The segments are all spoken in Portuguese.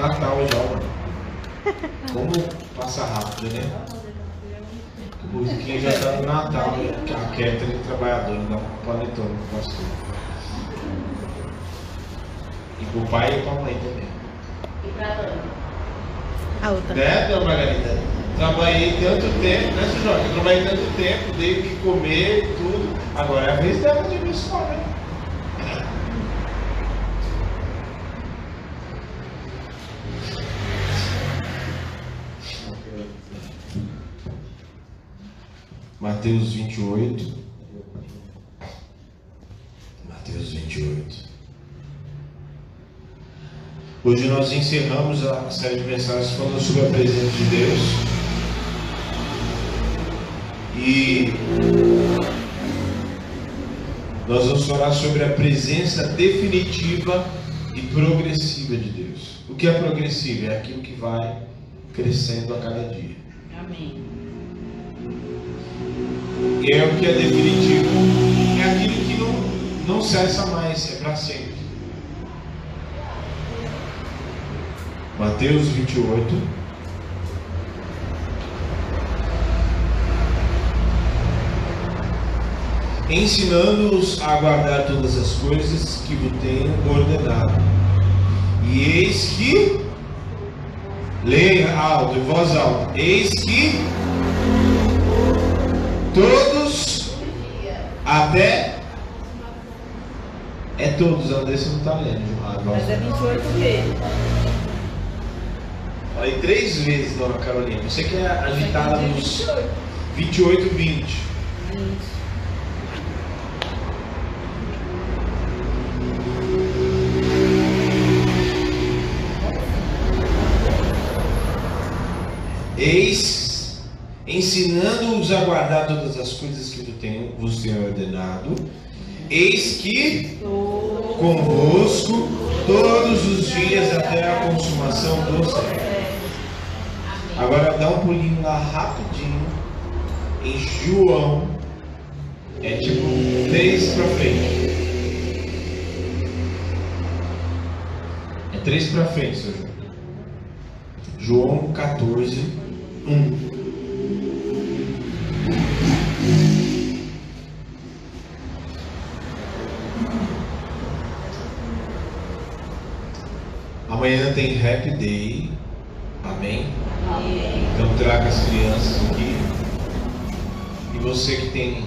Natal já, mano. Como passa rápido, né? Quem já está no Natal, né? a Catherine trabalhadora, dá um panetone pro pastor. E pro pai e pra mãe também. E pra Ana? A outra. Né, dona Margarida? Trabalhei tanto tempo, né, Jorge? Trabalhei tanto tempo, dei o que comer, tudo. Agora é a vez dela de abençoar, né? Mateus 28. Mateus 28. Hoje nós encerramos a série de mensagens falando sobre a presença de Deus. E nós vamos falar sobre a presença definitiva e progressiva de Deus. O que é progressivo? É aquilo que vai crescendo a cada dia. Amém. É o que é definitivo, é aquilo que não, não cessa mais, é para sempre. Mateus 28. Ensinando-os a guardar todas as coisas que vos tenho ordenado. E eis que, leia alto, em voz alta, eis que todos até é todos, Andressa não está lendo. Mas é 28 vezes. Falei três vezes, dona Carolina. Você que é agitada nos 28, 20. Eis, ensinando-os a guardar todas as coisas que tenho, vos tenho ordenado, eis que convosco todos os dias até a consumação do século. Agora dá um pulinho lá rapidinho em João. É tipo três para frente. É três para frente, João. João 14, 1. Amanhã tem Happy Day. Amém? Então traga as crianças aqui. E você que tem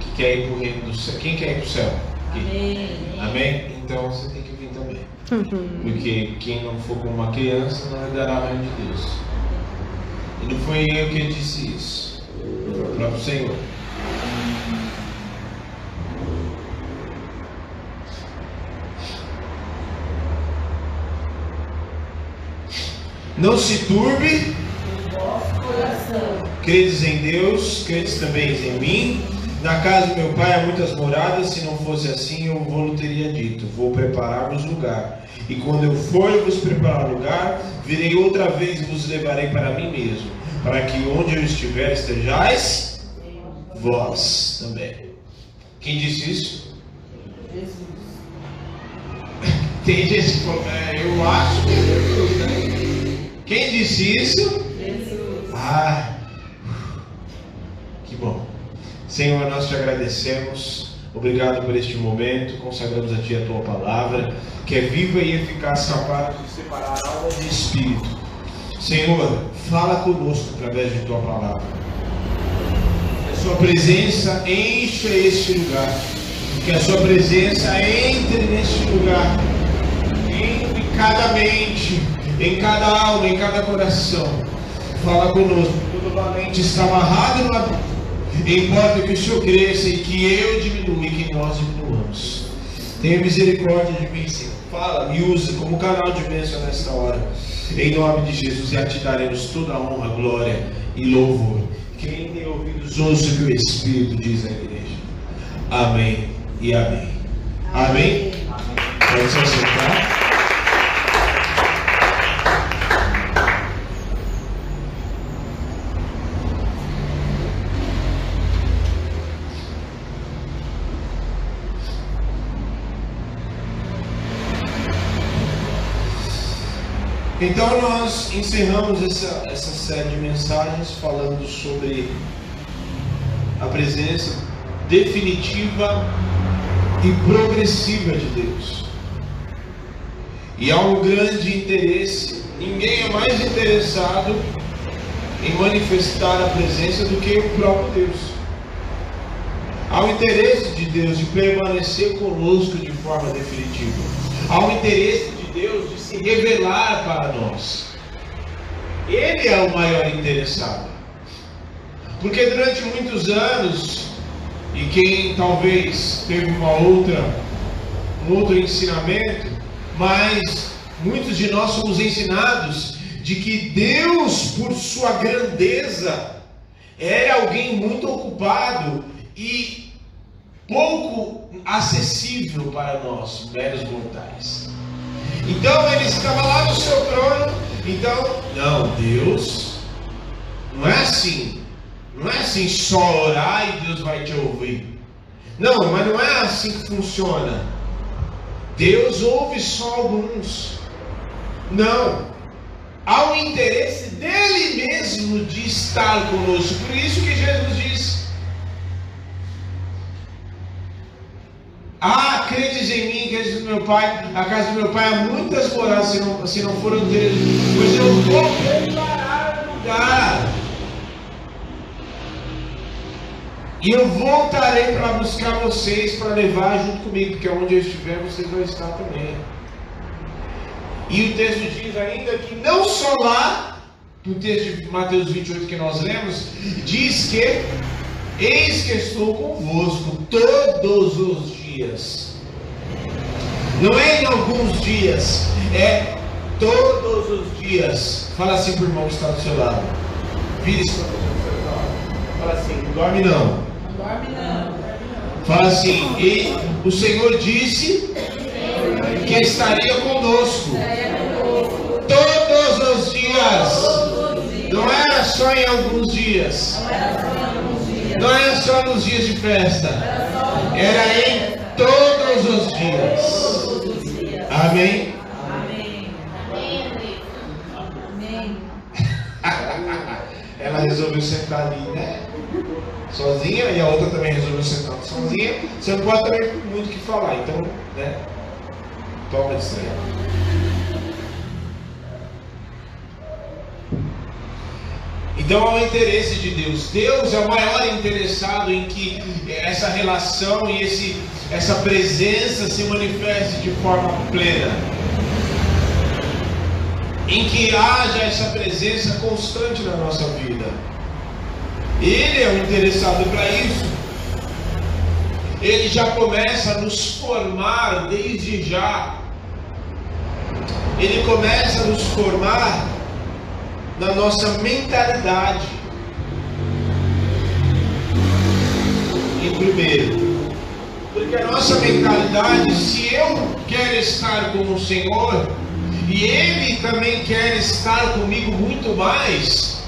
que quer ir para o reino do céu. Quem quer ir para o céu? Aqui. Amém? Então você tem que vir também. Porque quem não for como uma criança não herdará o reino de Deus. E não foi eu que disse isso. Foi o próprio Senhor. Não se turbe. Credes em Deus, credes também em mim. Na casa do meu pai há muitas moradas, se não fosse assim, eu vou teria dito: Vou preparar-vos lugar. E quando eu for vos preparar lugar, virei outra vez e vos levarei para mim mesmo, para que onde eu estiver estejais vós também. Quem disse isso? Jesus. Tem gente que é, eu acho que é Jesus, né? Quem disse isso? Jesus. Ah, que bom. Senhor, nós te agradecemos. Obrigado por este momento. Consagramos a Ti a Tua palavra, que é viva e eficaz, capaz de separar alma de espírito. Senhor, fala conosco através de Tua palavra. Que a Sua presença encha este lugar. Que a Sua presença entre neste lugar. Entre cada mente, em cada alma, em cada coração. Fala conosco. Todo valente está amarrado abismo. Importa que o Senhor cresça e que eu diminua e que nós diminuamos. Tenha misericórdia de mim, Senhor. Fala, me use como canal de bênção nesta hora. Em nome de Jesus, e a ti daremos toda a honra, glória e louvor. Quem tem ouvidos, ouça o que o Espírito diz à igreja. Amém e amém. Amém? Pode se. Então nós encerramos essa, essa série de mensagens falando sobre a presença definitiva e progressiva de Deus. E há um grande interesse, ninguém é mais interessado em manifestar a presença do que o próprio Deus. Há o interesse de Deus de permanecer conosco de forma definitiva. Há o interesse de Deus de se revelar para nós. Ele é o maior interessado. Porque durante muitos anos, e quem talvez teve uma outra, um outro ensinamento, mas muitos de nós somos ensinados de que Deus, por sua grandeza, era alguém muito ocupado e pouco acessível para nós, meros mortais. Então ele estava lá no seu trono. Então, não, Deus não é assim. Não é assim só orar e Deus vai te ouvir. Não, mas não é assim que funciona. Deus ouve só alguns. Não. Há um interesse dele mesmo de estar conosco. Por isso que Jesus diz: Ah, credes em mim, credes no meu Pai. A casa do meu Pai há muitas moradas, se não, se não foram deles. Pois eu vou preparar um lugar. E eu voltarei para buscar vocês, para levar junto comigo, porque onde eu estiver, vocês vão estar também. E o texto diz ainda que não só lá, no texto de Mateus 28 que nós lemos, diz que eis que estou convosco todos os dias. Não é em alguns dias, é todos os dias. Fala assim para o irmão que está do seu lado. Vire isso Fala assim, não dorme não. Não dorme não. Fala assim, e o Senhor disse que estaria conosco todos os dias. Não era só em alguns dias. Não era só nos dias de festa. Era em todos os dias. Amém? Amém. Amém. Ela resolveu sentar ali, né? Sozinha, e a outra também resolveu sentar sozinha. Você não pode também muito o que falar, então, né? Toma disso aí. Então há o interesse de Deus. Deus é o maior interessado em que essa relação e esse, essa presença se manifeste de forma plena. Em que haja essa presença constante na nossa vida. Ele é o interessado para isso. Ele já começa a nos formar desde já. Ele começa a nos formar na nossa mentalidade. Em primeiro, porque a nossa mentalidade, se eu quero estar com o Senhor, e Ele também quer estar comigo muito mais,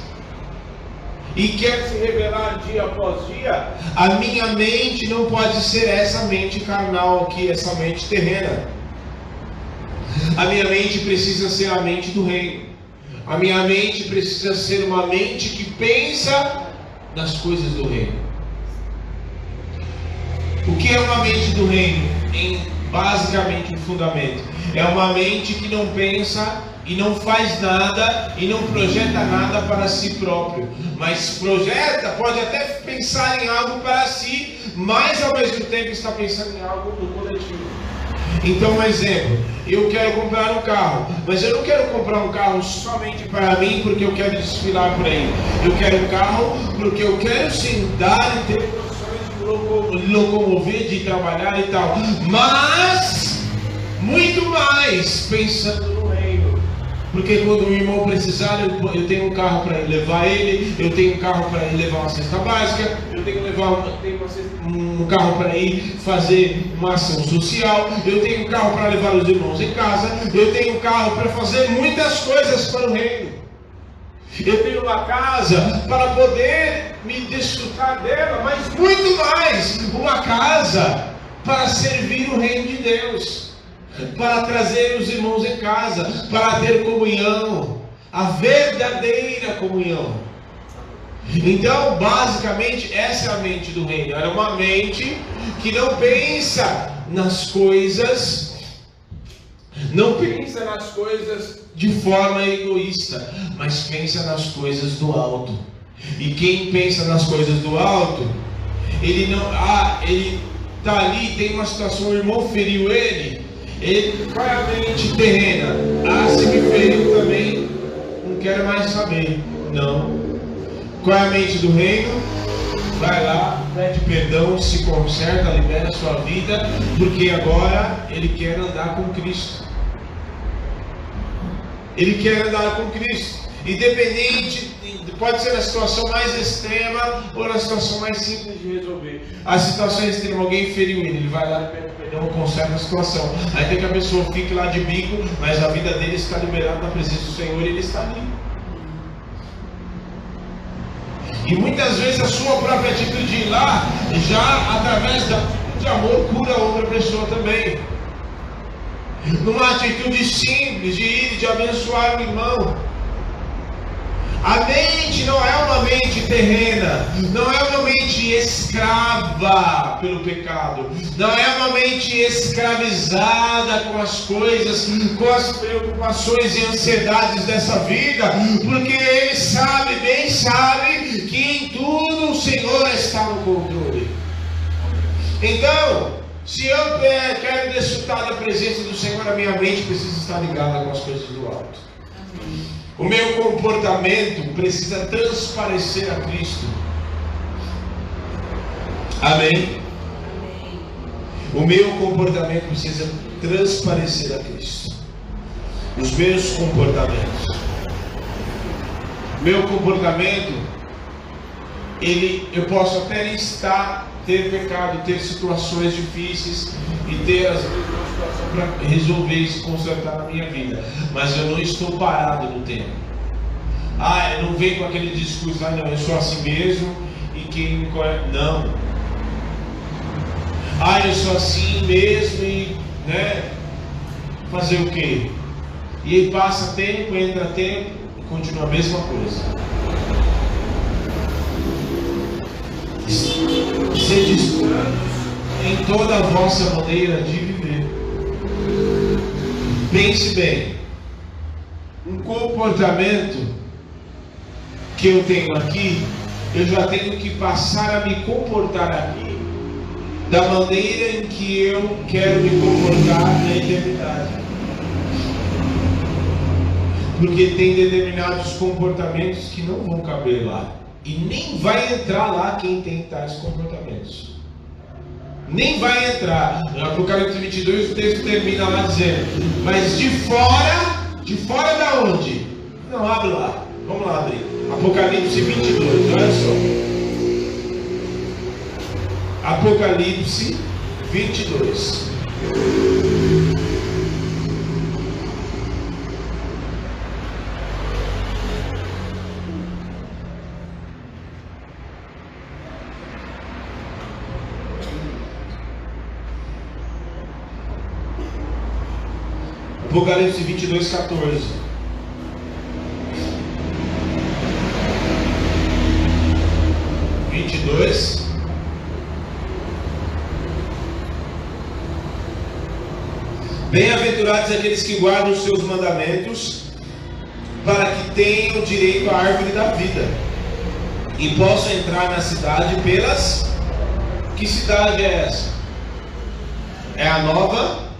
e quer se revelar dia após dia, a minha mente não pode ser essa mente carnal aqui, essa mente terrena. A minha mente precisa ser a mente do reino. A minha mente precisa ser uma mente que pensa nas coisas do reino. O que é uma mente do reino? Em basicamente um fundamento. É uma mente que não pensa e não faz nada e não projeta nada para si próprio, mas projeta, pode até pensar em algo para si, mas ao mesmo tempo está pensando em algo do coletivo. Então, um exemplo, eu quero comprar um carro, mas eu não quero comprar um carro somente para mim porque eu quero desfilar por aí. Eu quero um carro porque eu quero sentar e ter condições de locomover, de trabalhar e tal. Mas, muito mais pensando. Porque quando o irmão precisar, eu, eu tenho um carro para levar ele, eu tenho um carro para levar uma cesta básica, eu tenho, levar, tenho uma um carro para ir fazer uma ação social, eu tenho um carro para levar os irmãos em casa, eu tenho um carro para fazer muitas coisas para o reino. Eu tenho uma casa para poder me desfrutar dela, mas muito mais, uma casa para servir o reino de Deus. Para trazer os irmãos em casa, para ter comunhão, a verdadeira comunhão. Então, basicamente, essa é a mente do reino. Era uma mente que não pensa nas coisas, não pensa nas coisas de forma egoísta, mas pensa nas coisas do alto. E quem pensa nas coisas do alto, ele não, ah, ele tá ali, tem uma situação, o irmão feriu ele, ele qual é a mente terrena? Ah, se me feriu também, não quero mais saber. Não. Qual é a mente do reino? Vai lá, pede perdão, se conserta, libera a sua vida, porque agora ele quer andar com Cristo. Ele quer andar com Cristo. Independente, pode ser na situação mais extrema ou na situação mais simples de resolver. A situação extrema, alguém feriu ele, ele vai lá e pede perdão, conserta a situação. Aí tem que a pessoa fique lá de bico, mas a vida dele está liberada na presença do Senhor e ele está ali. E muitas vezes a sua própria atitude de ir lá, já através da, de amor, cura outra pessoa também. Numa atitude simples de ir de abençoar o irmão. A mente não é uma mente terrena, não é uma mente escrava pelo pecado, não é uma mente escravizada com as coisas, com as preocupações e ansiedades dessa vida, porque ele sabe, bem sabe, que em tudo o Senhor está no controle. Então, se eu quero desfrutar da presença do Senhor, a minha mente precisa estar ligada com as coisas do alto. O meu comportamento precisa transparecer a Cristo. Amém? O meu comportamento precisa transparecer a Cristo. Os meus comportamentos. Meu comportamento, ele, eu posso até estar, ter pecado, ter situações difíceis e ter as para resolver isso, consertar na minha vida. Mas eu não estou parado no tempo. Ah, eu não venho com aquele discurso, ah não, eu sou assim mesmo e quem me conhece. Não. Ah, eu sou assim mesmo e né? Fazer o quê? E aí passa tempo, entra tempo e continua a mesma coisa. Sede em toda a vossa maneira de. Pense bem. Um comportamento que eu tenho aqui, eu já tenho que passar a me comportar aqui da maneira em que eu quero me comportar na eternidade. Porque tem determinados comportamentos que não vão caber lá. E nem vai entrar lá quem tem tais comportamentos nem vai entrar. No Apocalipse 22 o texto termina lá dizendo: Mas de fora, de fora da onde? Não, abre lá. Vamos lá abrir. Apocalipse 22, olha só. Apocalipse 22. Apocalipse 22, 14. Vinte e dois. Bem-aventurados aqueles que guardam os seus mandamentos, para que tenham direito à árvore da vida e possam entrar na cidade pelas. Que cidade é essa? É a nova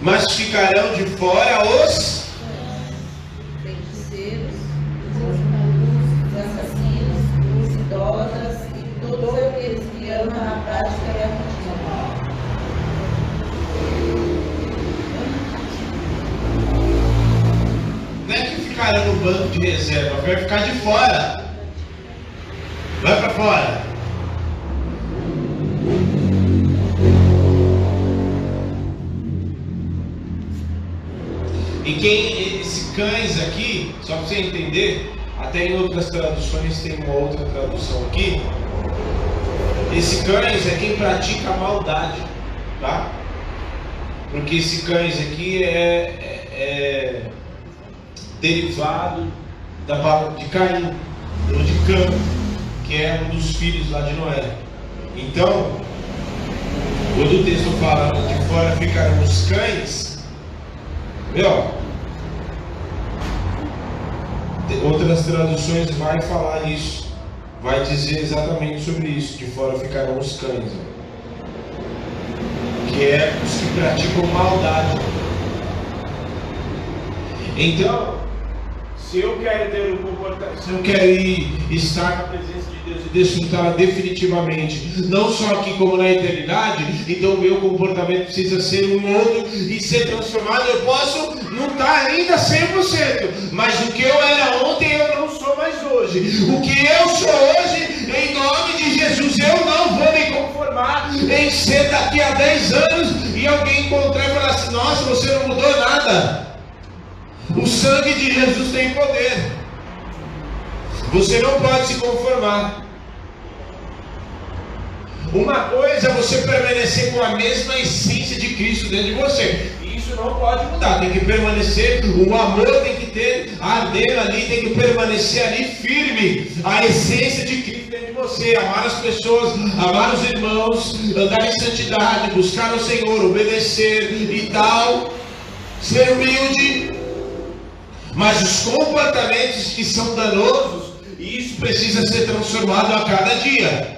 mas ficarão de fora os feiticeiros, os assassinos, os idólatras e todos aqueles que amam a prática e a mentira. Não é que ficarão no banco de reserva, vai ficar de fora. Vai para fora. E quem esse cães aqui, só para você entender, até em outras traduções tem uma outra tradução aqui. Esse cães é quem pratica a maldade. tá? Porque esse cães aqui é, é, é derivado da palavra de Caim, ou de Cã, que é um dos filhos lá de Noé. Então, quando o texto fala de fora ficarão os cães, outras traduções vai falar isso, vai dizer exatamente sobre isso, de fora ficarão os cães, que é os que praticam maldade. Então, se eu quero ter um comportamento, se eu quero ir, estar na presença de Deus e desfrutar definitivamente, não só aqui como na eternidade, então o meu comportamento precisa ser um outro e ser transformado. Eu posso não estar ainda 100%, mas o que eu era ontem eu não sou mais hoje. O que eu sou hoje, em nome de Jesus, eu não vou me conformar em ser daqui a 10 anos e alguém encontrar e falar assim: nossa, você não mudou nada. O sangue de Jesus tem poder. Você não pode se conformar. Uma coisa é você permanecer com a mesma essência de Cristo dentro de você. Isso não pode mudar. Tem que permanecer, o amor tem que ter, arder ali, tem que permanecer ali firme. A essência de Cristo dentro de você. Amar as pessoas, amar os irmãos, andar em santidade, buscar o Senhor, obedecer e tal. Ser humilde, mas os comportamentos que são danosos, isso precisa ser transformado a cada dia.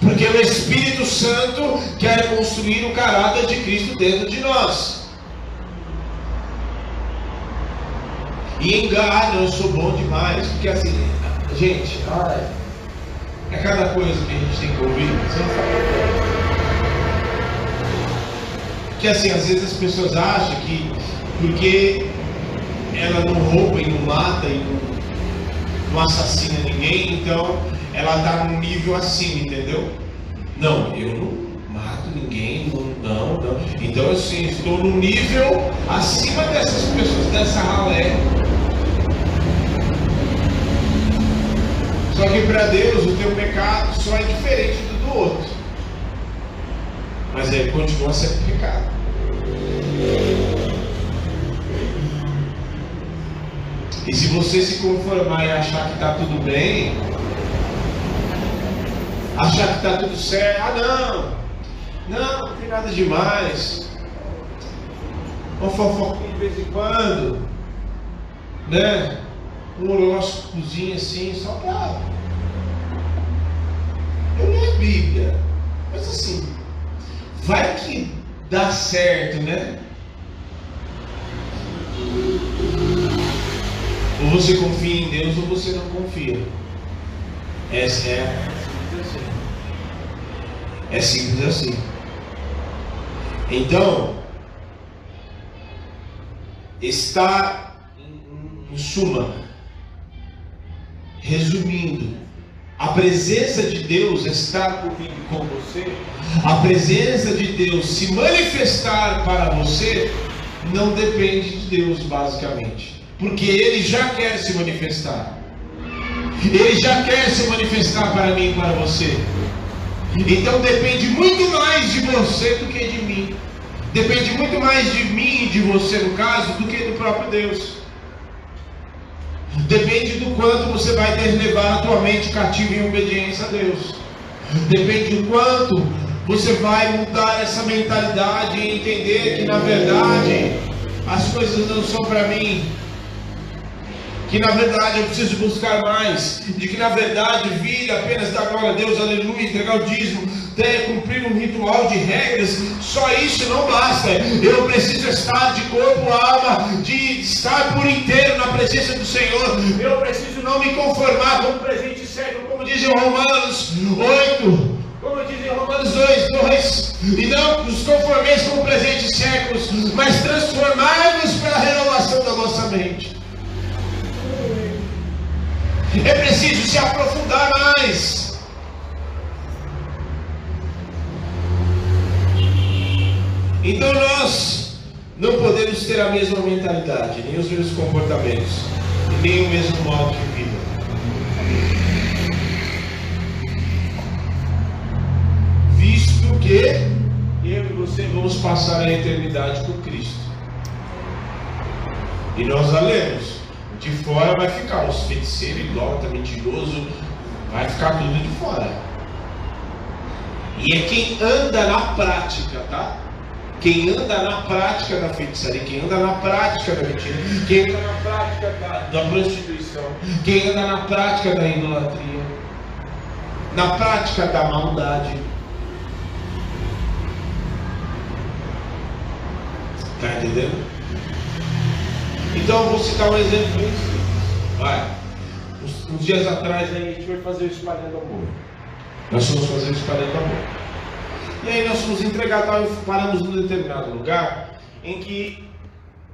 Porque o Espírito Santo quer construir o caráter de Cristo dentro de nós. E engano, eu sou bom demais. Porque assim, gente, ai, é cada coisa que a gente tem que ouvir. Você não fala. Que assim, às vezes as pessoas acham que porque ela não rouba e não mata e não, não assassina ninguém, então ela está num nível acima, entendeu? Não, eu não mato ninguém, não, não, não. Então assim, estou num nível acima dessas pessoas, dessa ralé. Só que para Deus o teu pecado só é diferente do do outro. Mas ele continua sendo pecado. E se você se conformar e achar que está tudo bem, achar que está tudo certo, ah não, não, não tem nada demais. Uma fofoquinha de vez em quando, né? Um horóscopozinho assim, só para. Eu leio a Bíblia, mas assim, vai que dá certo, né? Ou você confia em Deus ou você não confia. Essa é É simples assim. Então, está em suma, resumindo, a presença de Deus estar comigo com você, a presença de Deus se manifestar para você, não depende de Deus, basicamente. Porque Ele já quer se manifestar. Ele já quer se manifestar para mim e para você. Então depende muito mais de você do que de mim. Depende muito mais de mim e de você, no caso, do que do próprio Deus. Depende do quanto você vai levar a tua mente cativa em obediência a Deus. Depende do quanto você vai mudar essa mentalidade e entender que na verdade as coisas não são para mim, que na verdade eu preciso buscar mais, de que na verdade vir apenas dar glória a Deus, aleluia, entregar o dízimo, ter, cumprir um ritual de regras, só isso não basta. Eu preciso estar de corpo, alma, de estar por inteiro na presença do Senhor. Eu preciso não me conformar com o presente século, como diz em Romanos 8. Como diz em Romanos 2, 2, e não nos conformeis com o presente séculos, mas transformai-nos pela renovação da nossa mente. É preciso se aprofundar mais. Então nós não podemos ter a mesma mentalidade, nem os mesmos comportamentos, nem o mesmo modo de vida. Visto Porque eu e você vamos passar a eternidade com Cristo. E nós a lemos. De fora vai ficar os feiticeiros, idólatra, mentiroso, vai ficar tudo de fora. E é quem anda na prática, tá? Quem anda na prática da feitiçaria, quem anda na prática da mentira, quem anda na prática da, da prostituição, quem anda na prática da idolatria, na prática da maldade. Está entendendo? Então eu vou citar um exemplo bem simples. Vai. Uns, uns dias atrás aí, a gente vai fazer o espalhando amor. Nós vamos fazer o espalhando amor. E aí nós fomos entregar, tal, e paramos num determinado lugar em que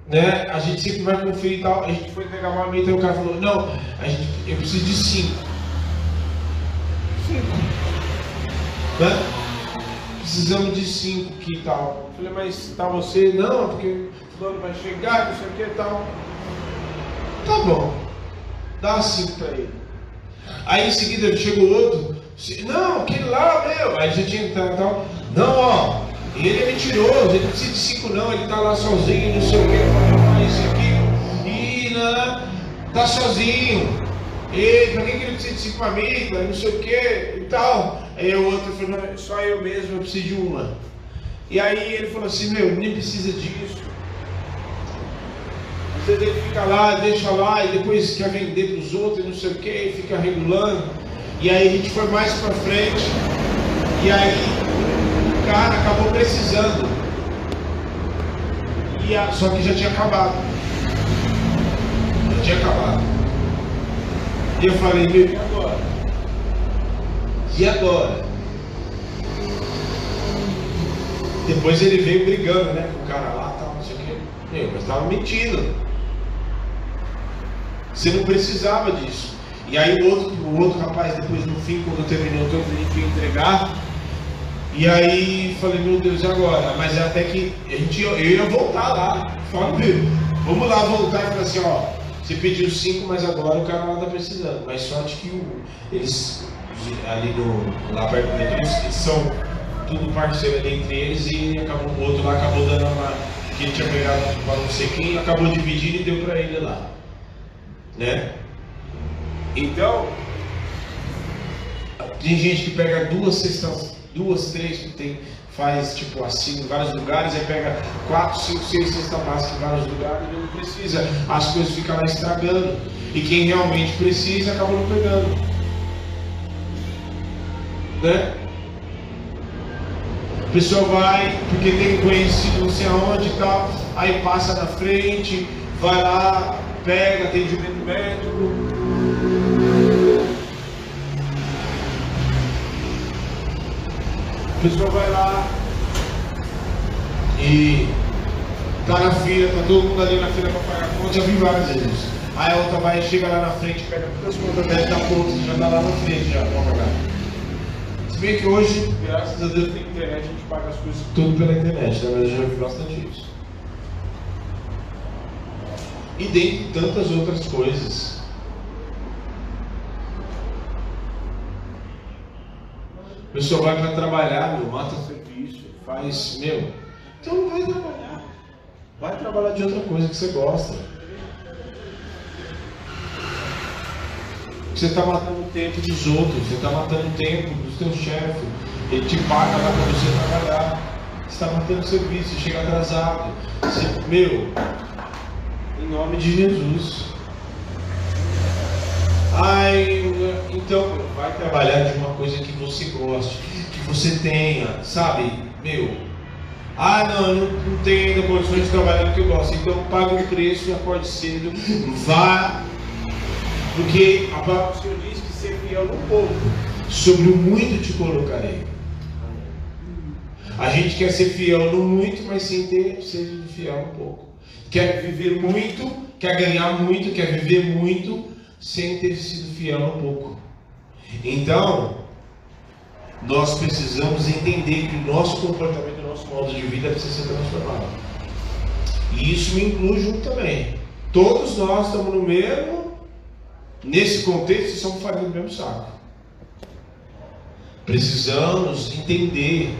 né, a gente sempre vai conferir tal. A gente foi entregar uma meta e o cara falou, não, a gente, eu preciso de cinco. Cinco. Né? Precisamos de cinco aqui e tal. Eu falei, mas tá você? Não, porque fulano vai chegar, não sei o que e tal. Tá bom. Dá cinco para ele. Aí em seguida chegou outro. Não, aquele lá, meu. Aí já tinha entrado e tal. Não, ó. Ele é mentiroso, ele não precisa de cinco não, ele tá lá sozinho, não sei o que, isso aqui. E né, tá sozinho. E pra que ele precisa de cinco amigas, não sei o que e tal. Aí o outro falou, não, só eu mesmo, eu preciso de uma. E aí ele falou assim, meu, nem precisa disso. Às vezes ele fica lá, deixa lá e depois quer vender para os outros e não sei o que, fica regulando. E aí a gente foi mais para frente. E aí o cara acabou precisando. E a, só que já tinha acabado. Já tinha acabado. E eu falei, meu, e agora? E agora? Depois ele veio brigando, né, com o cara lá, tal, não sei o. Meu, mas estava mentindo. Você não precisava disso. E aí o outro, o outro rapaz, depois no fim, quando terminou todo, gente ia entregar. E aí falei, meu Deus, e agora? Mas é até que a gente, eu ia voltar lá. Falei, vamos lá voltar e falar assim, ó, você pediu cinco, mas agora o cara lá está precisando. Mas sorte que o, eles ali no, lá perto dele, eles, eles são tudo parceiro ali entre eles e acabou, o outro lá acabou dando uma. que ele tinha pegado para não sei quem, acabou dividindo e deu para ele lá. Né? Então, tem gente que pega duas cestas, duas, três, tem, faz tipo assim em vários lugares, aí pega quatro, cinco, seis cestas básicas em vários lugares e não precisa. As coisas ficam lá estragando. E quem realmente precisa acaba não pegando. Né? A pessoa vai, porque tem conhecido não sei aonde e tal, aí passa na frente, vai lá, pega atendimento médico. A pessoa vai lá e tá na fila, tá todo mundo ali na fila para pagar a conta, já vi várias vezes. Aí a outra vai, chega lá na frente, pega todas as contas dela, tá pronto, já tá lá na frente já, pra pagar. Se bem que hoje, graças a Deus, tem internet, a gente paga as coisas tudo pela internet, né? mas eu já vi bastante isso. E dentre tantas outras coisas. A pessoa vai para trabalhar, meu, mata serviço, faz, meu. Então não vai trabalhar. Vai trabalhar de outra coisa que você gosta. Você está matando o tempo dos outros, você está matando o tempo do seu chefe. Ele te paga lá para você trabalhar. Você está matando o serviço, chega atrasado. Você, meu, em nome de Jesus. Ai, então, vai trabalhar de uma coisa que você goste, que você tenha, sabe? Meu, ah, não, não, não tenho ainda condições de trabalhar no que eu gosto. Então, pague um preço e acorde cedo. Vá, porque a palavra do Senhor diz que ser fiel no pouco, sobre o muito te colocarei. A gente quer ser fiel no muito, mas sem ter seja fiel um pouco. Quer viver muito, quer ganhar muito, quer viver muito, sem ter sido fiel um pouco. Então, nós precisamos entender que o nosso comportamento, o nosso modo de vida precisa ser transformado. E isso me inclui junto também. Todos nós estamos no mesmo, nesse contexto, somos farinha do mesmo saco. Precisamos entender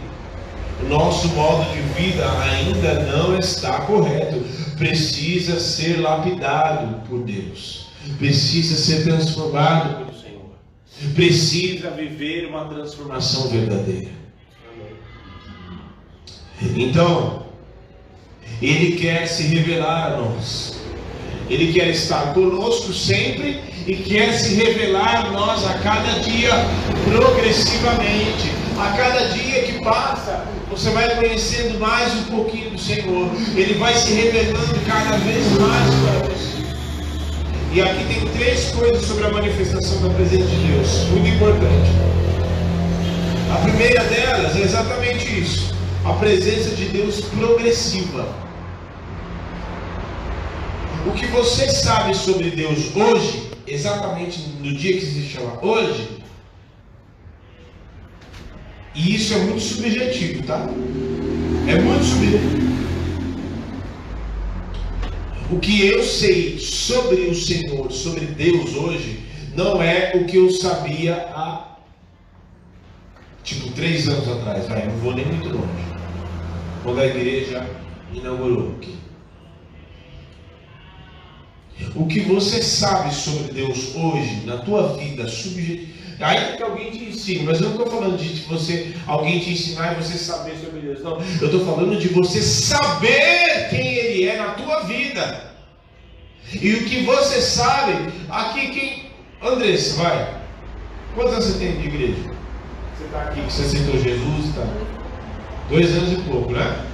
O nosso modo de vida ainda não está correto. Precisa ser lapidado por Deus. Precisa ser transformado pelo Senhor. Precisa viver uma transformação verdadeira. Então, Ele quer se revelar a nós. Ele quer estar conosco sempre e quer se revelar a nós a cada dia progressivamente. A cada dia que passa, você vai conhecendo mais um pouquinho do Senhor. Ele vai se revelando cada vez mais para você. E aqui tem três coisas sobre a manifestação da presença de Deus, muito importante. A primeira delas é exatamente isso: a presença de Deus progressiva. O que você sabe sobre Deus hoje, exatamente no dia que se chama hoje, e isso é muito subjetivo, tá? É muito subjetivo. O que eu sei sobre o Senhor, sobre Deus hoje, não é o que eu sabia há tipo três anos atrás. Vai, não vou nem muito longe. Quando a igreja inaugurou aqui. O que você sabe sobre Deus hoje, na tua vida subjetiva. Ainda que alguém te ensine, mas eu não estou falando de você, alguém te ensinar e você saber sobre Deus. Não, eu estou falando de você saber quem Ele é na tua vida. E o que você sabe, aqui quem. Andressa, vai. Quantos anos você tem de igreja? Você está aqui, você aceitou Jesus, tá? Dois anos e pouco, né?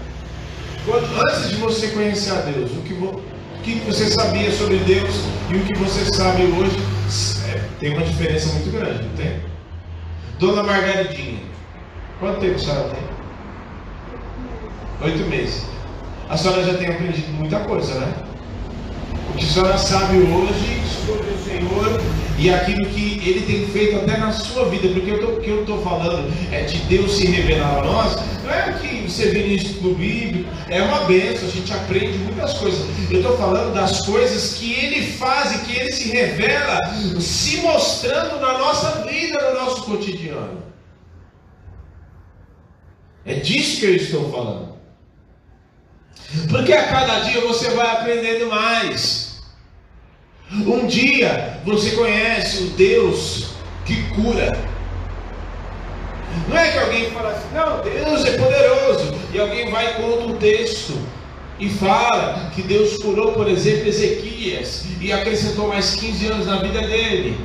Antes de você conhecer a Deus, o que, o que você sabia sobre Deus e o que você sabe hoje tem uma diferença muito grande, não tem? Dona Margaridinha, quanto tempo a senhora tem? Oito meses. A senhora já tem aprendido muita coisa, né? O que a senhora sabe hoje sobre o Senhor e aquilo que Ele tem feito até na sua vida, porque o que eu estou falando é de Deus se revelar a nós, não é que você vê no bíblico, é uma benção, a gente aprende muitas coisas. Eu estou falando das coisas que Ele faz e que Ele se revela, se mostrando na nossa vida, no nosso cotidiano. É disso que eu estou falando. Porque a cada dia você vai aprendendo mais. Um dia você conhece o Deus que cura. Não é que alguém fala assim, não, Deus é poderoso. E alguém vai conta um texto e fala que Deus curou, por exemplo, Ezequias e acrescentou mais 15 anos na vida dele.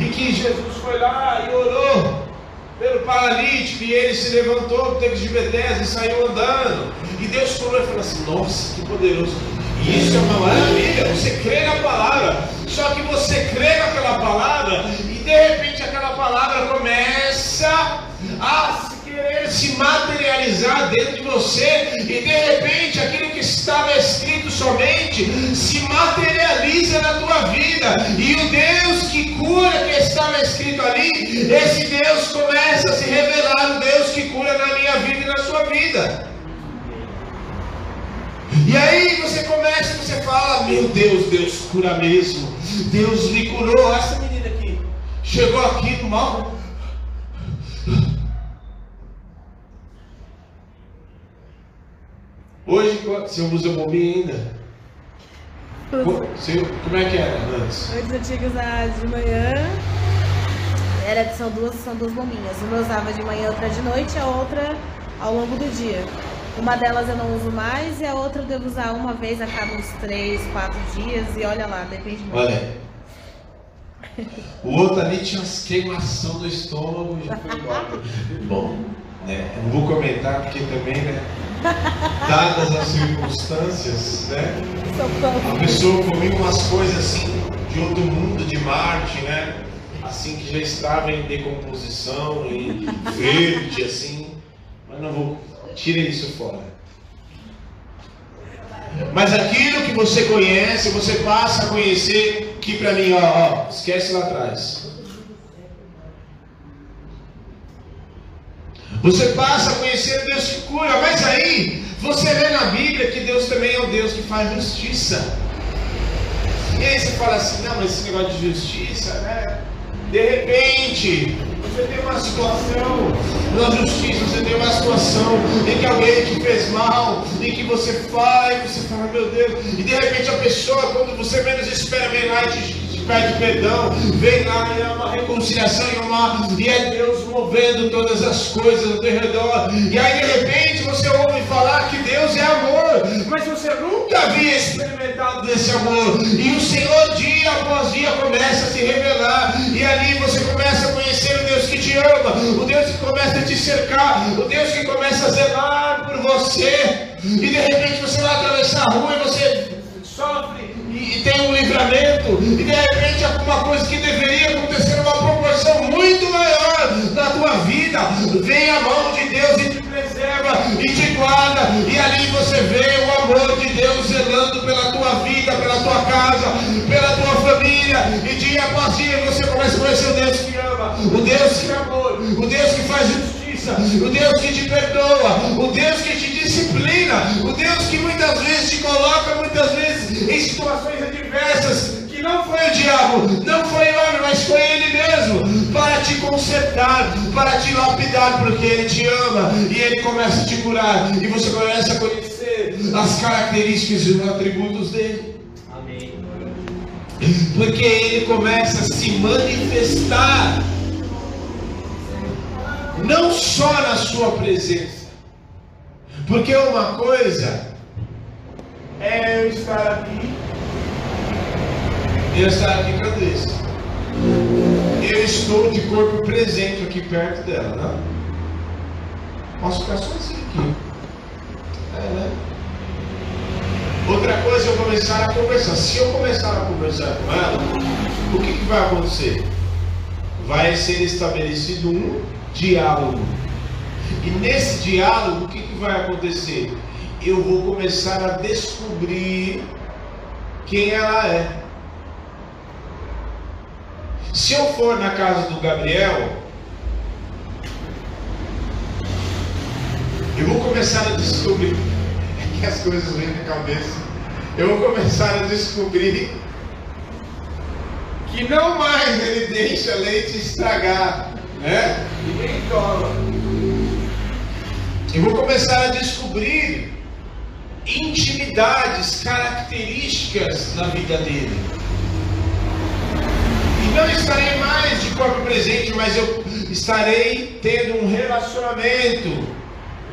E que Jesus foi lá e orou pelo paralítico, e ele se levantou do tempo de Bethesda e saiu andando. E Deus falou e falou assim: Nossa, que poderoso. Isso é uma maravilha, você crê na palavra. Só que você crê naquela palavra e de repente aquela palavra começa a querer se materializar dentro de você e de repente aquilo que estava escrito somente se materializa na tua vida e o Deus que cura que estava escrito ali, esse Deus começa a se revelar o Deus que cura na minha vida e na sua vida. E aí você começa, você fala, meu Deus, Deus cura mesmo. Deus me curou. Essa menina aqui chegou aqui no mal. Hoje você usa bombinha ainda? Você, como é que era antes? Antes eu tinha que usar de manhã. Era, são, duas, são duas bombinhas. Uma eu usava de manhã, outra de noite, a outra ao longo do dia. Uma delas eu não uso mais e a outra eu devo usar uma vez a cada uns três, quatro dias e olha lá, depende muito. Olha. O outro ali tinha queimação do estômago e já foi embora. Bom, né? Não vou comentar porque também, né? Dadas as circunstâncias, né? A pessoa comia umas coisas assim de outro mundo, de Marte, né? Assim que já estava em decomposição, em verde, assim. Mas não vou. Tire isso fora. Mas aquilo que você conhece, você passa a conhecer, que para mim, ó, ó, esquece lá atrás. Você passa a conhecer Deus que cura, mas aí você vê na Bíblia que Deus também é o Deus que faz justiça. E aí você fala assim, não, mas esse negócio de justiça, né? De repente, Você tem uma situação na justiça, você tem uma situação em que alguém te fez mal, em que você faz, você fala, meu Deus, e de repente a pessoa, quando você menos espera, vem lá e te pede perdão, vem lá e é uma reconciliação e, uma, e é Deus movendo todas as coisas ao redor. E aí de repente você ouve falar que Deus é amor, mas você nunca havia experimentado desse amor. Começa a te cercar, o Deus que começa a zelar por você. E de repente você vai atravessar a rua e você sofre e, tem um livramento, e de repente alguma coisa que deveria acontecer numa proporção muito maior na tua vida, vem a mão de Deus e e te guarda, e ali você vê o amor de Deus zelando pela tua vida, pela tua casa, pela tua família, e dia após dia você começa a conhecer o Deus que ama, o Deus que amor, o Deus que faz justiça, o Deus que te perdoa, o Deus que te disciplina, o Deus que muitas vezes te coloca, muitas vezes, em situações adversas, não foi o diabo, não foi o homem, mas foi ele mesmo, para te consertar, para te lapidar, porque ele te ama e ele começa a te curar, e você começa a conhecer as características e os atributos dele. Amém. Porque ele começa a se manifestar não só na sua presença. Porque uma coisa é eu estar aqui, eu aqui com a Deus. Eu estou de corpo presente aqui perto dela, não? Posso ficar sozinho aqui. É, né? Outra coisa é eu começar a conversar. Se eu começar a conversar com ela, o que, que vai acontecer? Vai ser estabelecido um diálogo. E nesse diálogo, o que, que vai acontecer? Eu vou começar a descobrir quem ela é. Se eu for na casa do Gabriel, eu vou começar a descobrir. É que as coisas vêm na cabeça. Eu vou começar a descobrir que não mais ele deixa leite estragar, né? E nem. Eu vou começar a descobrir intimidades, características na vida dele. Não estarei mais de corpo presente, mas eu estarei tendo um relacionamento,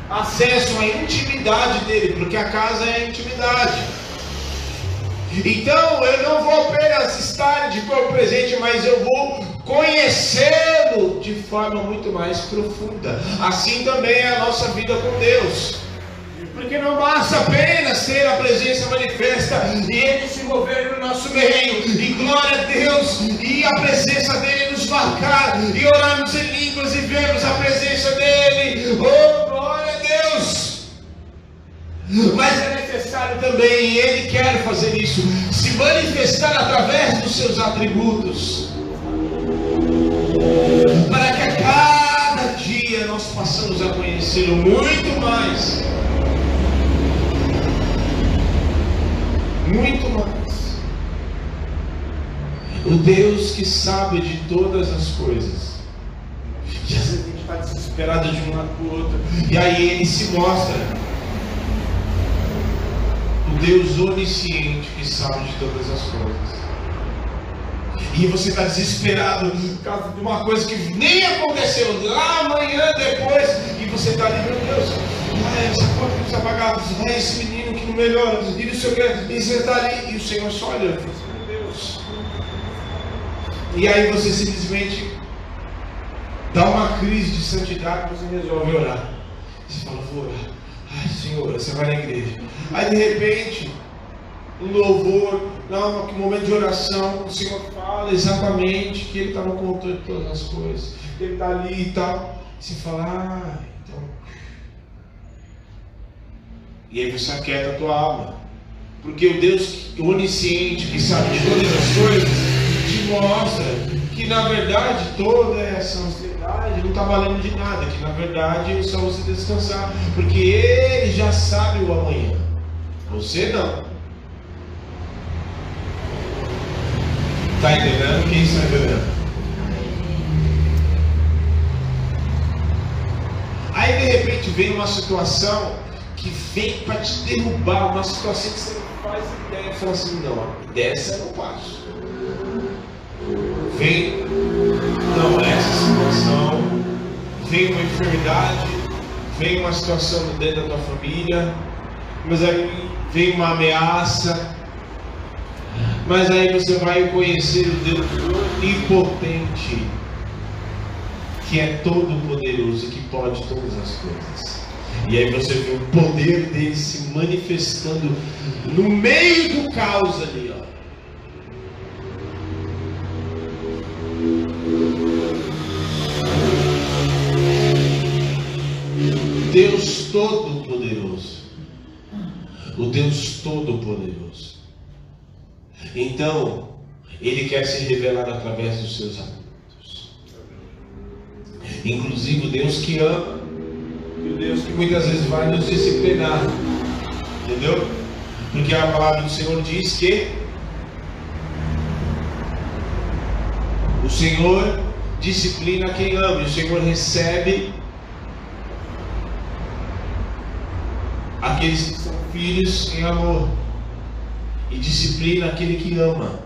acesso à intimidade dele, porque a casa é a intimidade. Então eu não vou apenas estar de corpo presente, mas eu vou conhecê-lo de forma muito mais profunda. Assim também é a nossa vida com Deus. Porque não basta apenas ter a presença manifesta e Ele se mover no nosso meio, e glória a Deus, e a presença dEle nos marcar, e orarmos em línguas e vermos a presença dEle. Oh, glória a Deus! Mas é necessário também, e Ele quer fazer isso, se manifestar através dos seus atributos, para que a cada dia nós possamos a conhecê-lo muito mais. Muito mais. O Deus que sabe de todas as coisas. E às vezes a gente está desesperado de um lado para o outro. E aí ele se mostra. O Deus onisciente que sabe de todas as coisas. E você está desesperado por causa de uma coisa que nem aconteceu lá amanhã depois. E você está ali, meu Deus, ah, essa conta que precisa pagar, ah, esse menino que não melhora, e não sei o que. E você está ali, e o Senhor só olha, Deus. E aí você simplesmente dá uma crise de santidade, você resolve orar. Você fala, vou orar. Ai, Senhor, você vai na igreja. Aí de repente, um louvor, não, que momento de oração, o Senhor fala exatamente que Ele está no controle de todas as coisas, que Ele está ali e tal. E você fala, ah, então. E aí você aquieta a tua alma. Porque o Deus onisciente, que sabe de todas as coisas, te mostra que na verdade toda essa ansiedade não está valendo de nada, que na verdade é só você descansar, porque Ele já sabe o amanhã. Você não. Está entendendo? Quem está entendendo? Aí de repente vem uma situação que vem para te derrubar, uma situação que você não faz ideia, fala assim, não, dessa eu não passo. Vem, não, essa situação, vem uma enfermidade, vem uma situação dentro da tua família, mas aí vem uma ameaça, mas aí você vai conhecer o Deus onipotente, que é todo poderoso e que pode todas as coisas. E aí você vê o poder dele se manifestando no meio do caos ali, ó. Deus Todo-Poderoso. O Deus Todo-Poderoso. Então, Ele quer se revelar através dos seus atos. Inclusive o Deus que ama e o Deus que muitas vezes vai nos disciplinar. Entendeu? Porque a palavra do Senhor diz que o Senhor disciplina quem ama, e o Senhor recebe aqueles que são filhos em amor e disciplina aquele que ama.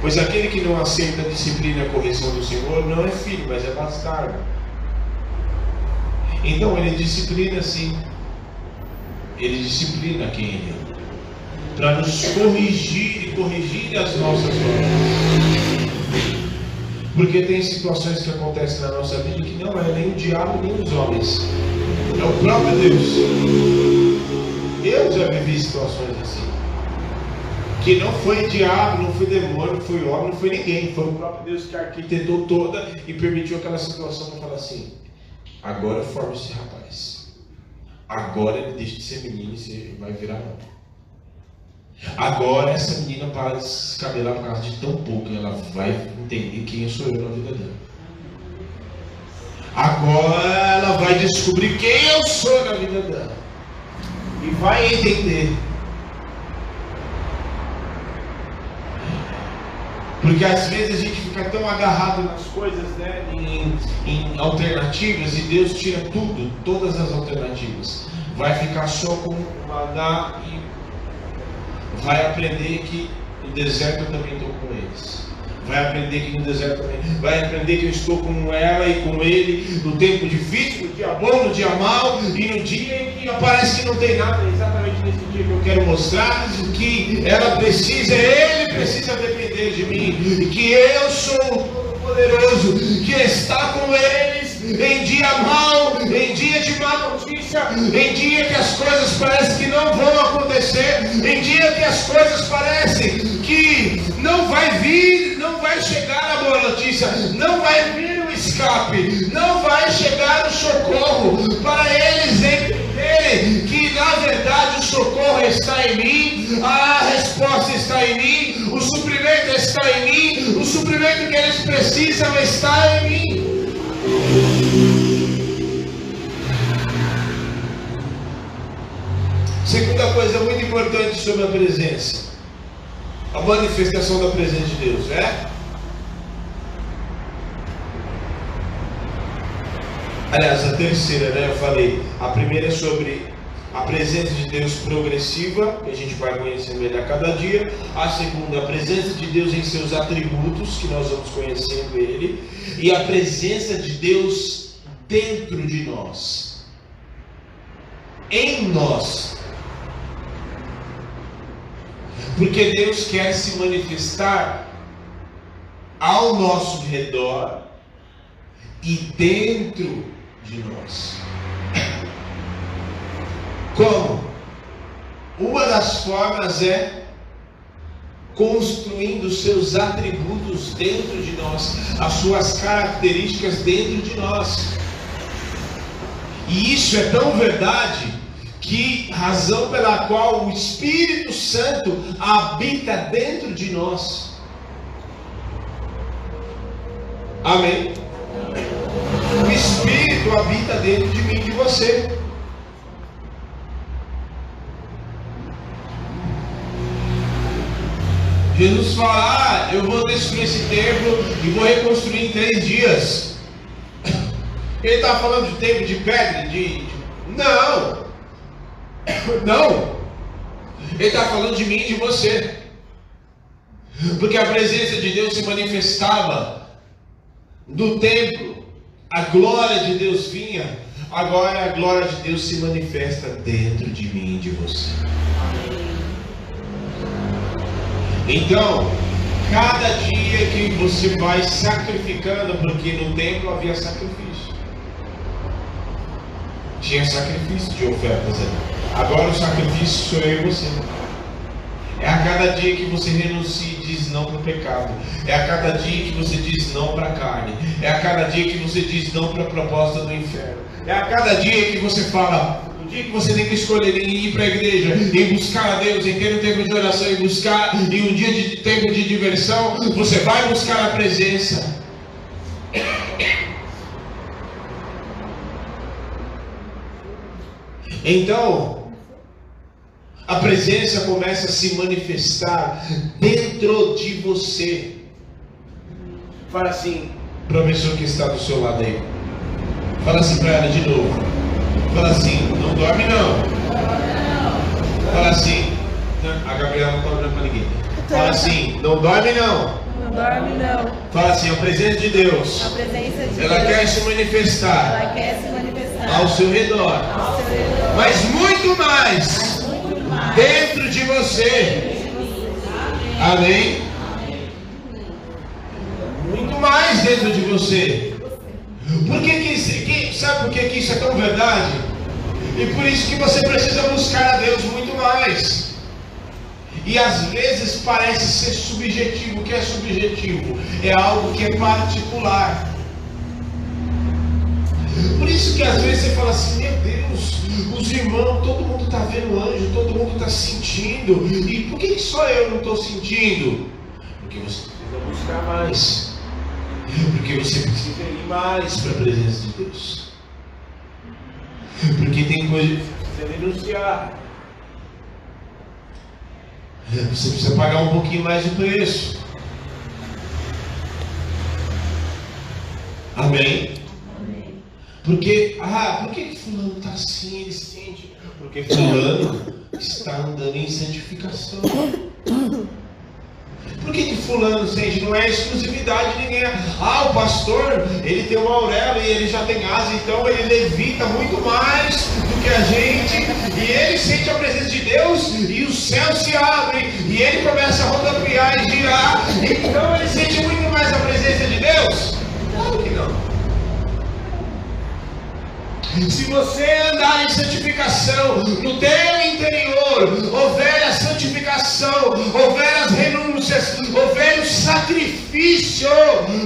Pois aquele que não aceita a disciplina e a correção do Senhor não é filho, mas é bastardo. Então ele disciplina sim. Ele disciplina quem ele ama. Para nos corrigir e corrigir as nossas obras. Porque tem situações que acontecem na nossa vida que não é nem o diabo nem os homens. É o próprio Deus. Eu já vivi situações assim. Que não foi diabo, não foi demônio, não foi homem, não foi ninguém. Foi o próprio Deus que arquitetou toda e permitiu aquela situação para falar assim: agora forma esse rapaz. Agora ele deixa de ser menino e vai virar homem. Agora essa menina para de se escabelar por causa de tão pouco, ela vai entender quem eu sou eu na vida dela. Agora ela vai descobrir quem eu sou na vida dela. E vai entender. Porque às vezes a gente fica tão agarrado nas coisas, né, em, em alternativas, e Deus tira tudo, todas as alternativas. Vai ficar só com maná e vai aprender que no deserto eu também estou com eles. Vai aprender que no deserto também. Vai aprender que eu estou com ela e com ele no tempo difícil, no dia bom, no dia mau, e no dia em que parece que não tem nada. É exatamente nesse dia que eu quero mostrar que ela precisa, ele precisa depender de mim, que eu sou o poderoso que está com eles em dia mau, em dia de má notícia, em dia que as coisas parecem que não vão acontecer, em dia que as coisas parecem que não vai vir, não vai chegar a boa notícia, não vai vir o escape, não vai chegar o socorro para eles entenderem que na verdade o socorro está em mim, a resposta está em mim, o suprimento está em mim, o suprimento que eles precisam está em mim. Segunda coisa muito importante sobre a presença, a manifestação da presença de Deus, é? Aliás, a terceira, né? Eu falei, a primeira é sobre a presença de Deus progressiva, que a gente vai conhecendo ele a cada dia. A segunda, a presença de Deus em seus atributos, que nós vamos conhecendo ele. E a presença de Deus dentro de nós. Em nós. Porque Deus quer se manifestar ao nosso redor e dentro de nós. Como? Uma das formas é construindo seus atributos dentro de nós, as suas características dentro de nós. E isso é tão verdade que razão pela qual o Espírito Santo habita dentro de nós. Amém. O Espírito habita dentro de mim e de você. Jesus fala: ah, eu vou destruir esse templo e vou reconstruir em três dias. Ele está falando de tempo de pedra, de. Não! Não! Ele está falando de mim e de você. Porque a presença de Deus se manifestava no templo, a glória de Deus vinha, agora a glória de Deus se manifesta dentro de mim e de você. Então, cada dia que você vai sacrificando, porque no templo havia sacrifício, tinha sacrifício de ofertas ali. Agora o sacrifício sou eu e você. É a cada dia que você renuncia e diz não para o pecado. É a cada dia que você diz não para a carne. É a cada dia que você diz não para a proposta do inferno. É a cada dia que você fala, o dia que você tem que escolher em ir para a igreja, em buscar a Deus, em ter um tempo de oração, em buscar, em um dia de tempo de diversão, você vai buscar a presença. Então, a presença começa a se manifestar dentro de você. Fala assim, professor que está do seu lado aí. Fala assim para ela de novo. Fala assim, não dorme não. Fala assim, a Gabriela não está olhando para ninguém. Fala assim, não dorme não. Não dorme não. Fala assim, a presença de Deus. A presença de Ela Deus. quer se manifestar Ela quer se manifestar ao seu redor. ao seu redor. Mas muito mais dentro de você. Amém? Muito mais dentro de você. Por que que, que- sabe por que, que isso é tão verdade? E por isso que você precisa buscar a Deus muito mais. E às vezes parece ser subjetivo. O que é subjetivo? É algo que é particular. Por isso que às vezes você fala assim, meu Deus, os irmãos, todo mundo está vendo anjo, todo mundo está sentindo. E por que, que só eu não estou sentindo? Porque você precisa buscar mais. Porque você precisa ir mais para a presença de Deus. Porque tem coisa que você precisa denunciar. Você precisa pagar um pouquinho mais de preço. Amém? Porque, ah, por que fulano está assim, ele sente? Porque fulano está andando em santificação. Fulano sente? Não é exclusividade de ninguém. Ah, o pastor, ele tem uma auréola e ele já tem asa, então ele levita muito mais do que a gente. E ele sente a presença de Deus e os céus se abrem. E ele começa a rodopiar e girar. Então ele sente muito mais a presença de Deus? Claro que não. Se você andar em santificação, no teu interior houver a santificação, houver as renúncias, houver o sacrifício,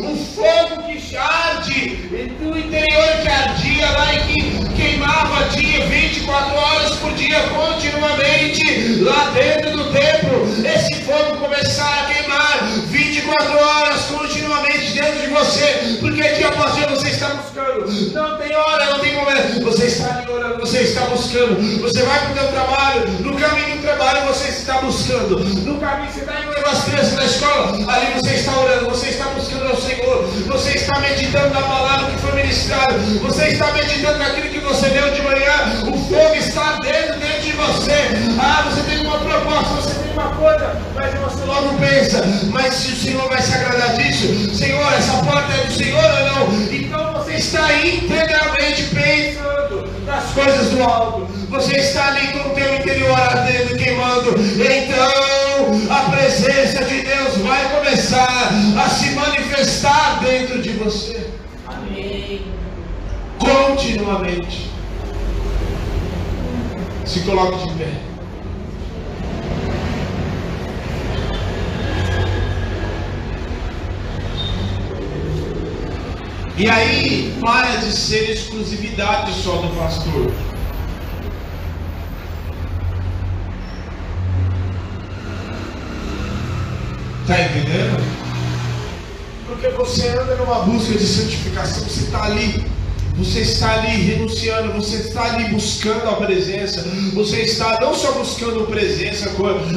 o fogo que arde, do interior que ardia lá e que queimava dia 24 horas por dia continuamente, lá dentro do templo, esse fogo começar a queimar 24 horas continuamente dentro de você, porque dia após dia você está buscando, não tem hora, não tem momento, você está ali orando, você está buscando, você vai para o teu trabalho, no caminho do trabalho você está buscando, no caminho você está indo levar as crianças na escola, ali você está orando, você está buscando ao Senhor, você está meditando na palavra que foi ministrada, você está meditando naquilo que você deu de manhã, o fogo está dentro, dentro de você, ah, você tem uma proposta, você tem uma coisa, mas você logo pensa, mas se o Senhor vai se agradar disso, Senhor, essa porta é do Senhor ou não? Então você está integralmente pensando nas coisas do alto. Você está ali com o teu interior ardendo, queimando. Então a presença de Deus vai começar manifestar dentro de você. Amém. Continuamente. Se coloque de pé. E aí para de ser exclusividade só do pastor. Está entendendo? Porque você anda numa busca de santificação, você está ali, você está ali renunciando, você está ali buscando a presença, você está não só buscando presença,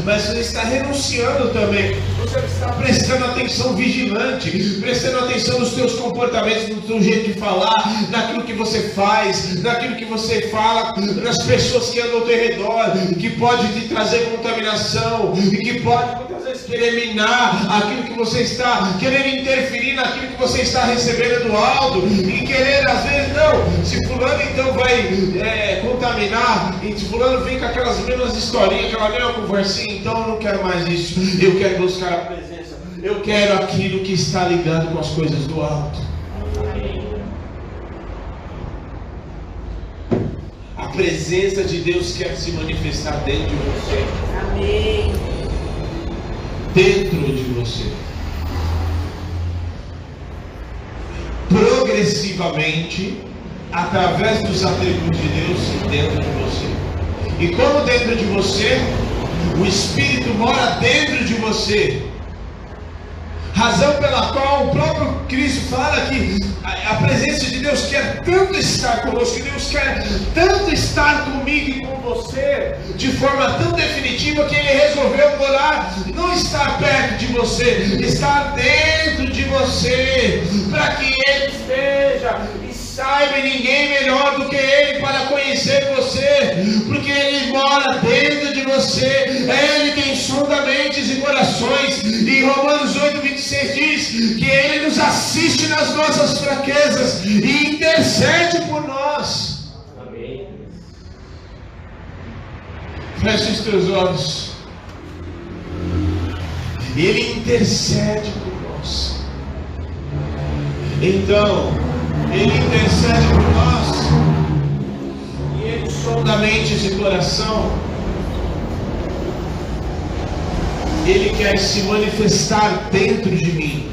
mas você está renunciando também. você está prestando atenção vigilante, prestando atenção nos teus comportamentos, no teu jeito de falar, naquilo que você faz, naquilo que você fala, nas pessoas que andam ao teu redor, que pode te trazer contaminação e que pode querer minar aquilo que você está, querer interferir naquilo que você está recebendo do alto e querer às vezes não, se fulano então vai é, contaminar, e se fulano vem com aquelas mesmas historinhas, aquela mesma conversinha, então eu não quero mais isso, eu quero buscar a presença, eu quero aquilo que está ligado com as coisas do alto. A presença de Deus quer se manifestar dentro de você. Amém. Dentro de você. Progressivamente, através dos atributos de Deus dentro de você. E como dentro de você, o Espírito mora dentro de você. Razão pela qual o próprio Cristo fala que a presença de Deus quer tanto estar conosco, Deus quer tanto estar comigo e com você, de forma tão definitiva que Ele resolveu morar, não estar perto de você, estar dentro de você, para que Ele esteja saiba ninguém melhor do que Ele para conhecer você, porque Ele mora dentro de você, é Ele quem sonda mentes e corações, e Romanos 8, 26 diz que Ele nos assiste nas nossas fraquezas e intercede por nós. Amém. Feche os teus olhos. Ele intercede por nós. Então, Ele intercede por nós. E Ele sonda mentes e coração. Ele quer se manifestar dentro de mim,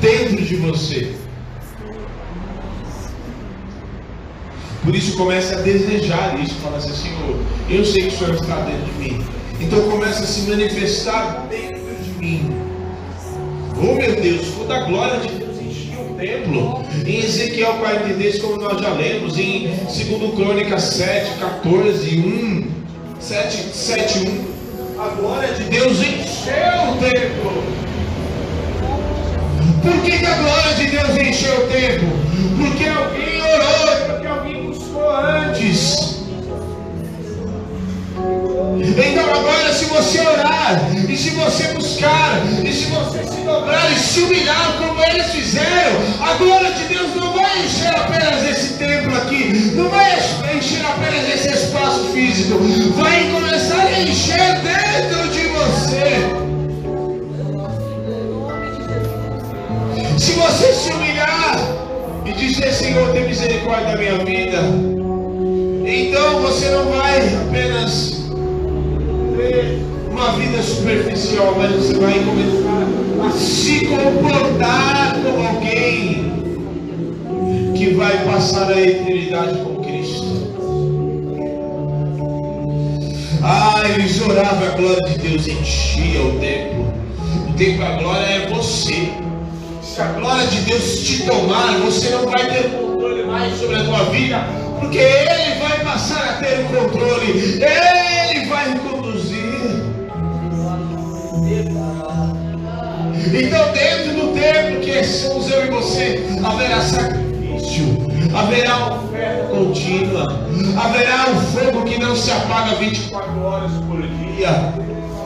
dentro de você. Por isso comece a desejar isso, fala assim, Senhor, eu sei que o Senhor está dentro de mim. Então começa a se manifestar dentro de mim. Oh meu Deus, toda a glória de templo. Em Ezequiel 43, como nós já lemos, em 2 Crônicas 7, 14, 1, 7, 7, 1, a glória de Deus encheu o templo. Por que, que a glória de Deus encheu o templo? Porque alguém orou, porque alguém buscou antes. Então agora se você orar, e se você buscar, e se você se dobrar e se humilhar como eles fizeram, a glória de Deus não vai encher apenas esse templo aqui, não vai encher apenas esse espaço físico, vai começar a encher dentro de você. Se você se humilhar e dizer, Senhor, tem misericórdia da minha vida, então você não vai apenas ter uma vida superficial, mas você vai começar a se comportar como alguém que vai passar a eternidade com Cristo. Ah, eles oravam, a glória de Deus enchia o templo. O templo, a glória é você. Se a glória de Deus te tomar, você não vai ter controle mais sobre a tua vida, porque Ele vai passar a ter o controle, Ele vai Então, dentro do templo que somos eu e você, haverá sacrifício, haverá oferta contínua, haverá um fogo que não se apaga 24 horas por dia,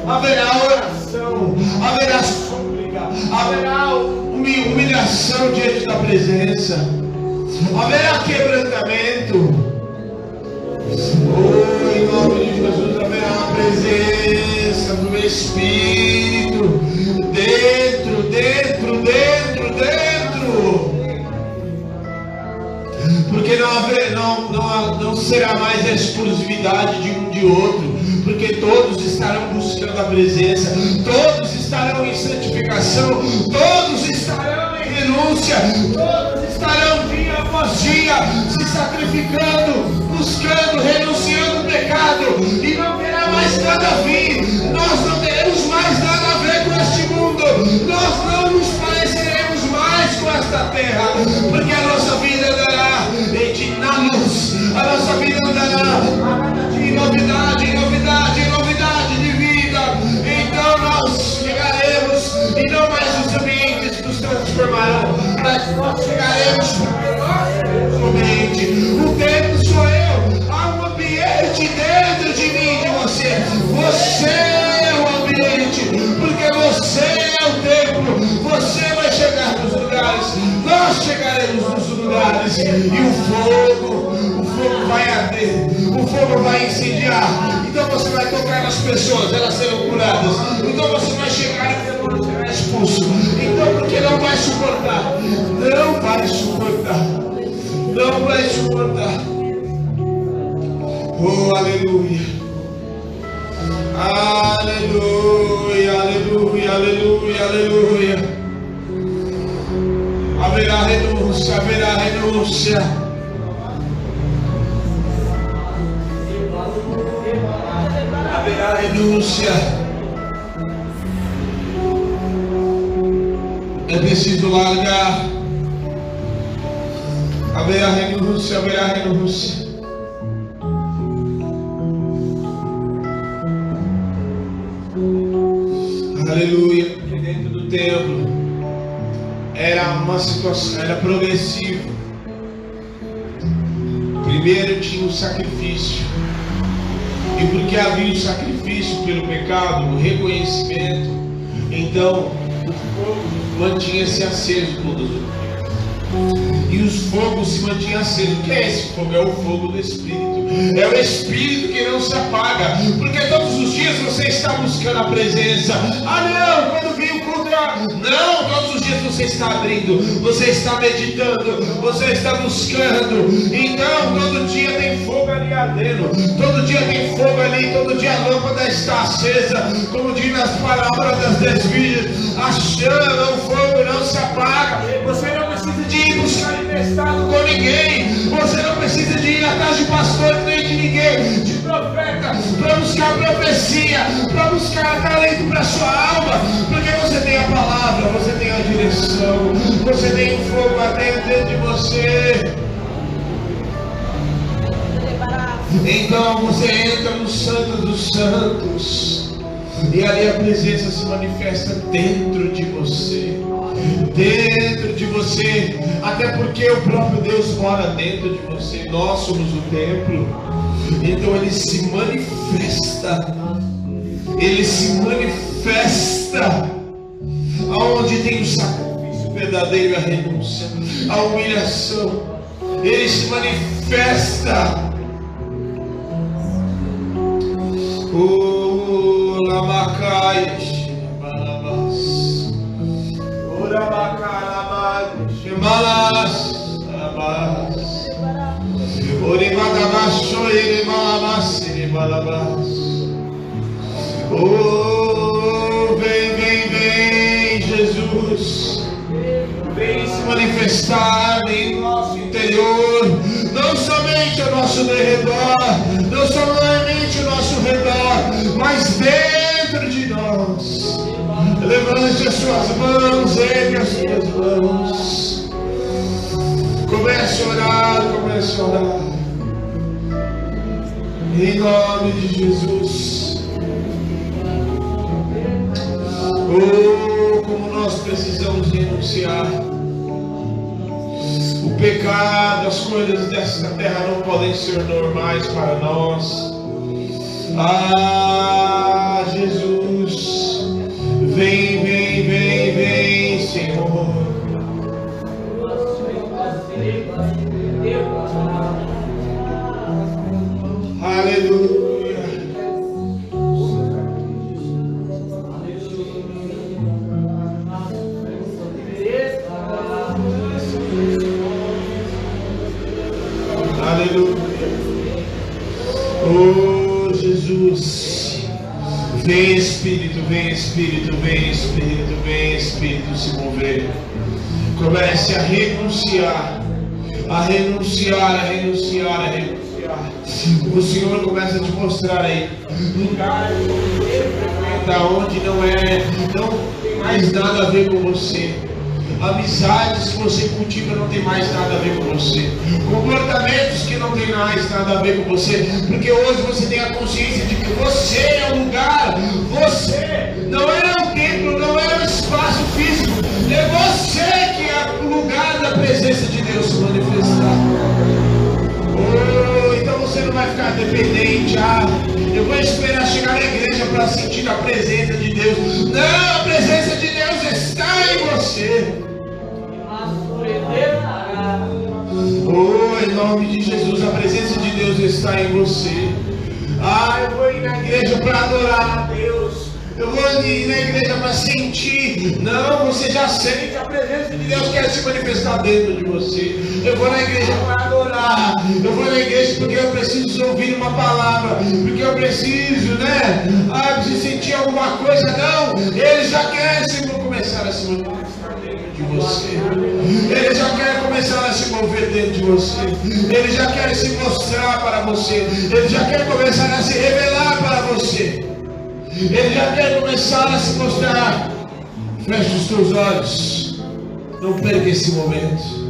haverá oração, haverá súplica, haverá humi- humilhação diante da presença, haverá quebrantamento. Oh, em nome de Jesus haverá a presença do Espírito dentro, haver, não, não, não será mais a exclusividade de um de outro, porque todos estarão buscando a presença, todos estarão em santificação, todos estarão em renúncia, todos estarão dia após dia se sacrificando, buscando, renunciando o pecado, e não terá mais nada a vir, nós não teremos mais nada a ver com este mundo, nós não nos pareceremos mais com esta terra, porque a a nossa vida andará em novidade, em novidade, em novidade de vida. Então nós chegaremos, e não mais os ambientes nos transformarão, mas nós chegaremos porque nós temos ambiente. O tempo sou eu, há um ambiente dentro de mim, de você. Você é o ambiente, porque você é o templo, você vai chegar nos lugares, nós chegaremos nos lugares, e o fogo, fogo vai arder. O fogo vai incendiar. Então você vai tocar nas pessoas, elas serão curadas. Então você vai chegar e o demônio será expulso. Então porque não vai suportar. Não vai suportar. Não vai suportar. Oh, aleluia. Aleluia, aleluia, aleluia, aleluia. Haverá renúncia, haverá renúncia. Renúncia. É preciso largar. Haverá renúncia, haverá renúncia. Aleluia. Porque dentro do templo era uma situação, era progressivo. Primeiro tinha o sacrifício. E porque havia o sacrifício pelo pecado, o reconhecimento, então o fogo mantinha-se aceso. E os fogos se mantinham acesos. O que é esse fogo? É o fogo do Espírito. É o Espírito que não se apaga. Porque todos os dias você está buscando a presença. Ah, não, quando Não, todos os dias você está abrindo. Você está meditando. Você está buscando. Então, todo dia tem fogo ali ardendo. Todo dia tem fogo ali. Todo dia a lâmpada está acesa. Como diz nas palavras das dez virgens. A chama, o fogo não se apaga. Você não precisa de ir buscar emprestado com ninguém. Você não precisa de ir atrás de pastor nem de ninguém, de profeta, para buscar profecia, para buscar talento para sua alma, porque você tem a palavra, você tem a direção, você tem o fogo ardendo dentro de você. Então você entra no Santo dos Santos. E ali a presença se manifesta dentro de você. Dentro de você. Até porque o próprio Deus mora dentro de você. Nós somos o templo. Então ele se manifesta. Ele se manifesta. Aonde tem o sacrifício verdadeiro a renúncia. A humilhação. Ele se manifesta. O Lamacaias, Malas, Balabas, O Rimagabas, Shoirimalabas, Balabas. Oh, vem, vem, vem, Jesus. Vem se manifestar em nosso interior, não somente ao nosso derredor, não somente ao nosso redor, mas dentro de nós. Levante as suas mãos, ergue as suas mãos. Comece a orar, comece a orar. Em nome de Jesus. Oh, como nós precisamos renunciar. O pecado, as coisas desta terra não podem ser normais para nós. Ah, Jesus, vem, Vem Espírito, vem Espírito, vem Espírito, vem Espírito se mover. Comece a renunciar, a renunciar, a renunciar, a renunciar. O Senhor começa a te mostrar aí lugares frequenta, onde não é, não tem mais nada a ver com você. Amizades que você cultiva não tem mais nada a ver com você. Comportamentos que não tem mais nada a ver com você. Porque hoje você tem a consciência de que você é o lugar. Você não é um templo, não é um espaço físico. É você que é o lugar da presença de Deus se manifestar. Oh, então você não vai ficar dependente. Ah, eu vou esperar chegar na igreja para sentir a presença de Deus. Não, a presença de Deus está em você. Oh, em nome de Jesus, a presença de Deus está em você. Ah, eu vou ir na igreja para adorar a Deus. Eu vou ir na igreja para sentir. Não, você já sente a presença de Deus quer se manifestar dentro de você. Eu vou na igreja para adorar. Eu vou na igreja porque eu preciso ouvir uma palavra. Porque eu preciso, né? Ah, eu preciso sentir alguma coisa. Não, ele já quer se começar a se manifestar de você. Ele já quer começar a se mover dentro de você. Ele já quer se mostrar para você. Ele já quer começar a se revelar para você. Ele já quer começar a se mostrar. Feche os teus olhos. Não perca esse momento.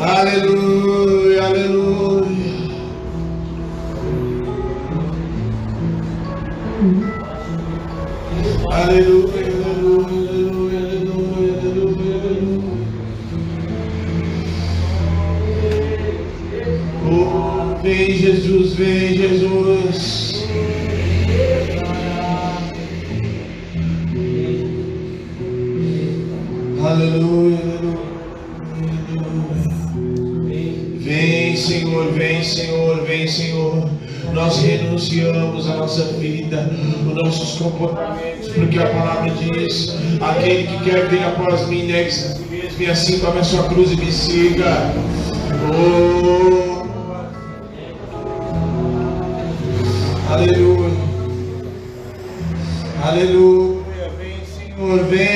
Aleluia, aleluia. Aleluia, aleluia, aleluia, aleluia, aleluia, aleluia. Vem Jesus, vem Jesus. Aleluia, aleluia. Vem, Senhor, vem, Senhor, vem, Senhor. Nós renunciamos a nossa vida, os nossos comportamentos, porque a palavra diz: aquele que quer vir após mim, negue-se a si mesmo, e assim tome a sua cruz e me siga. Oh, aleluia, aleluia. Vem, Senhor, vem,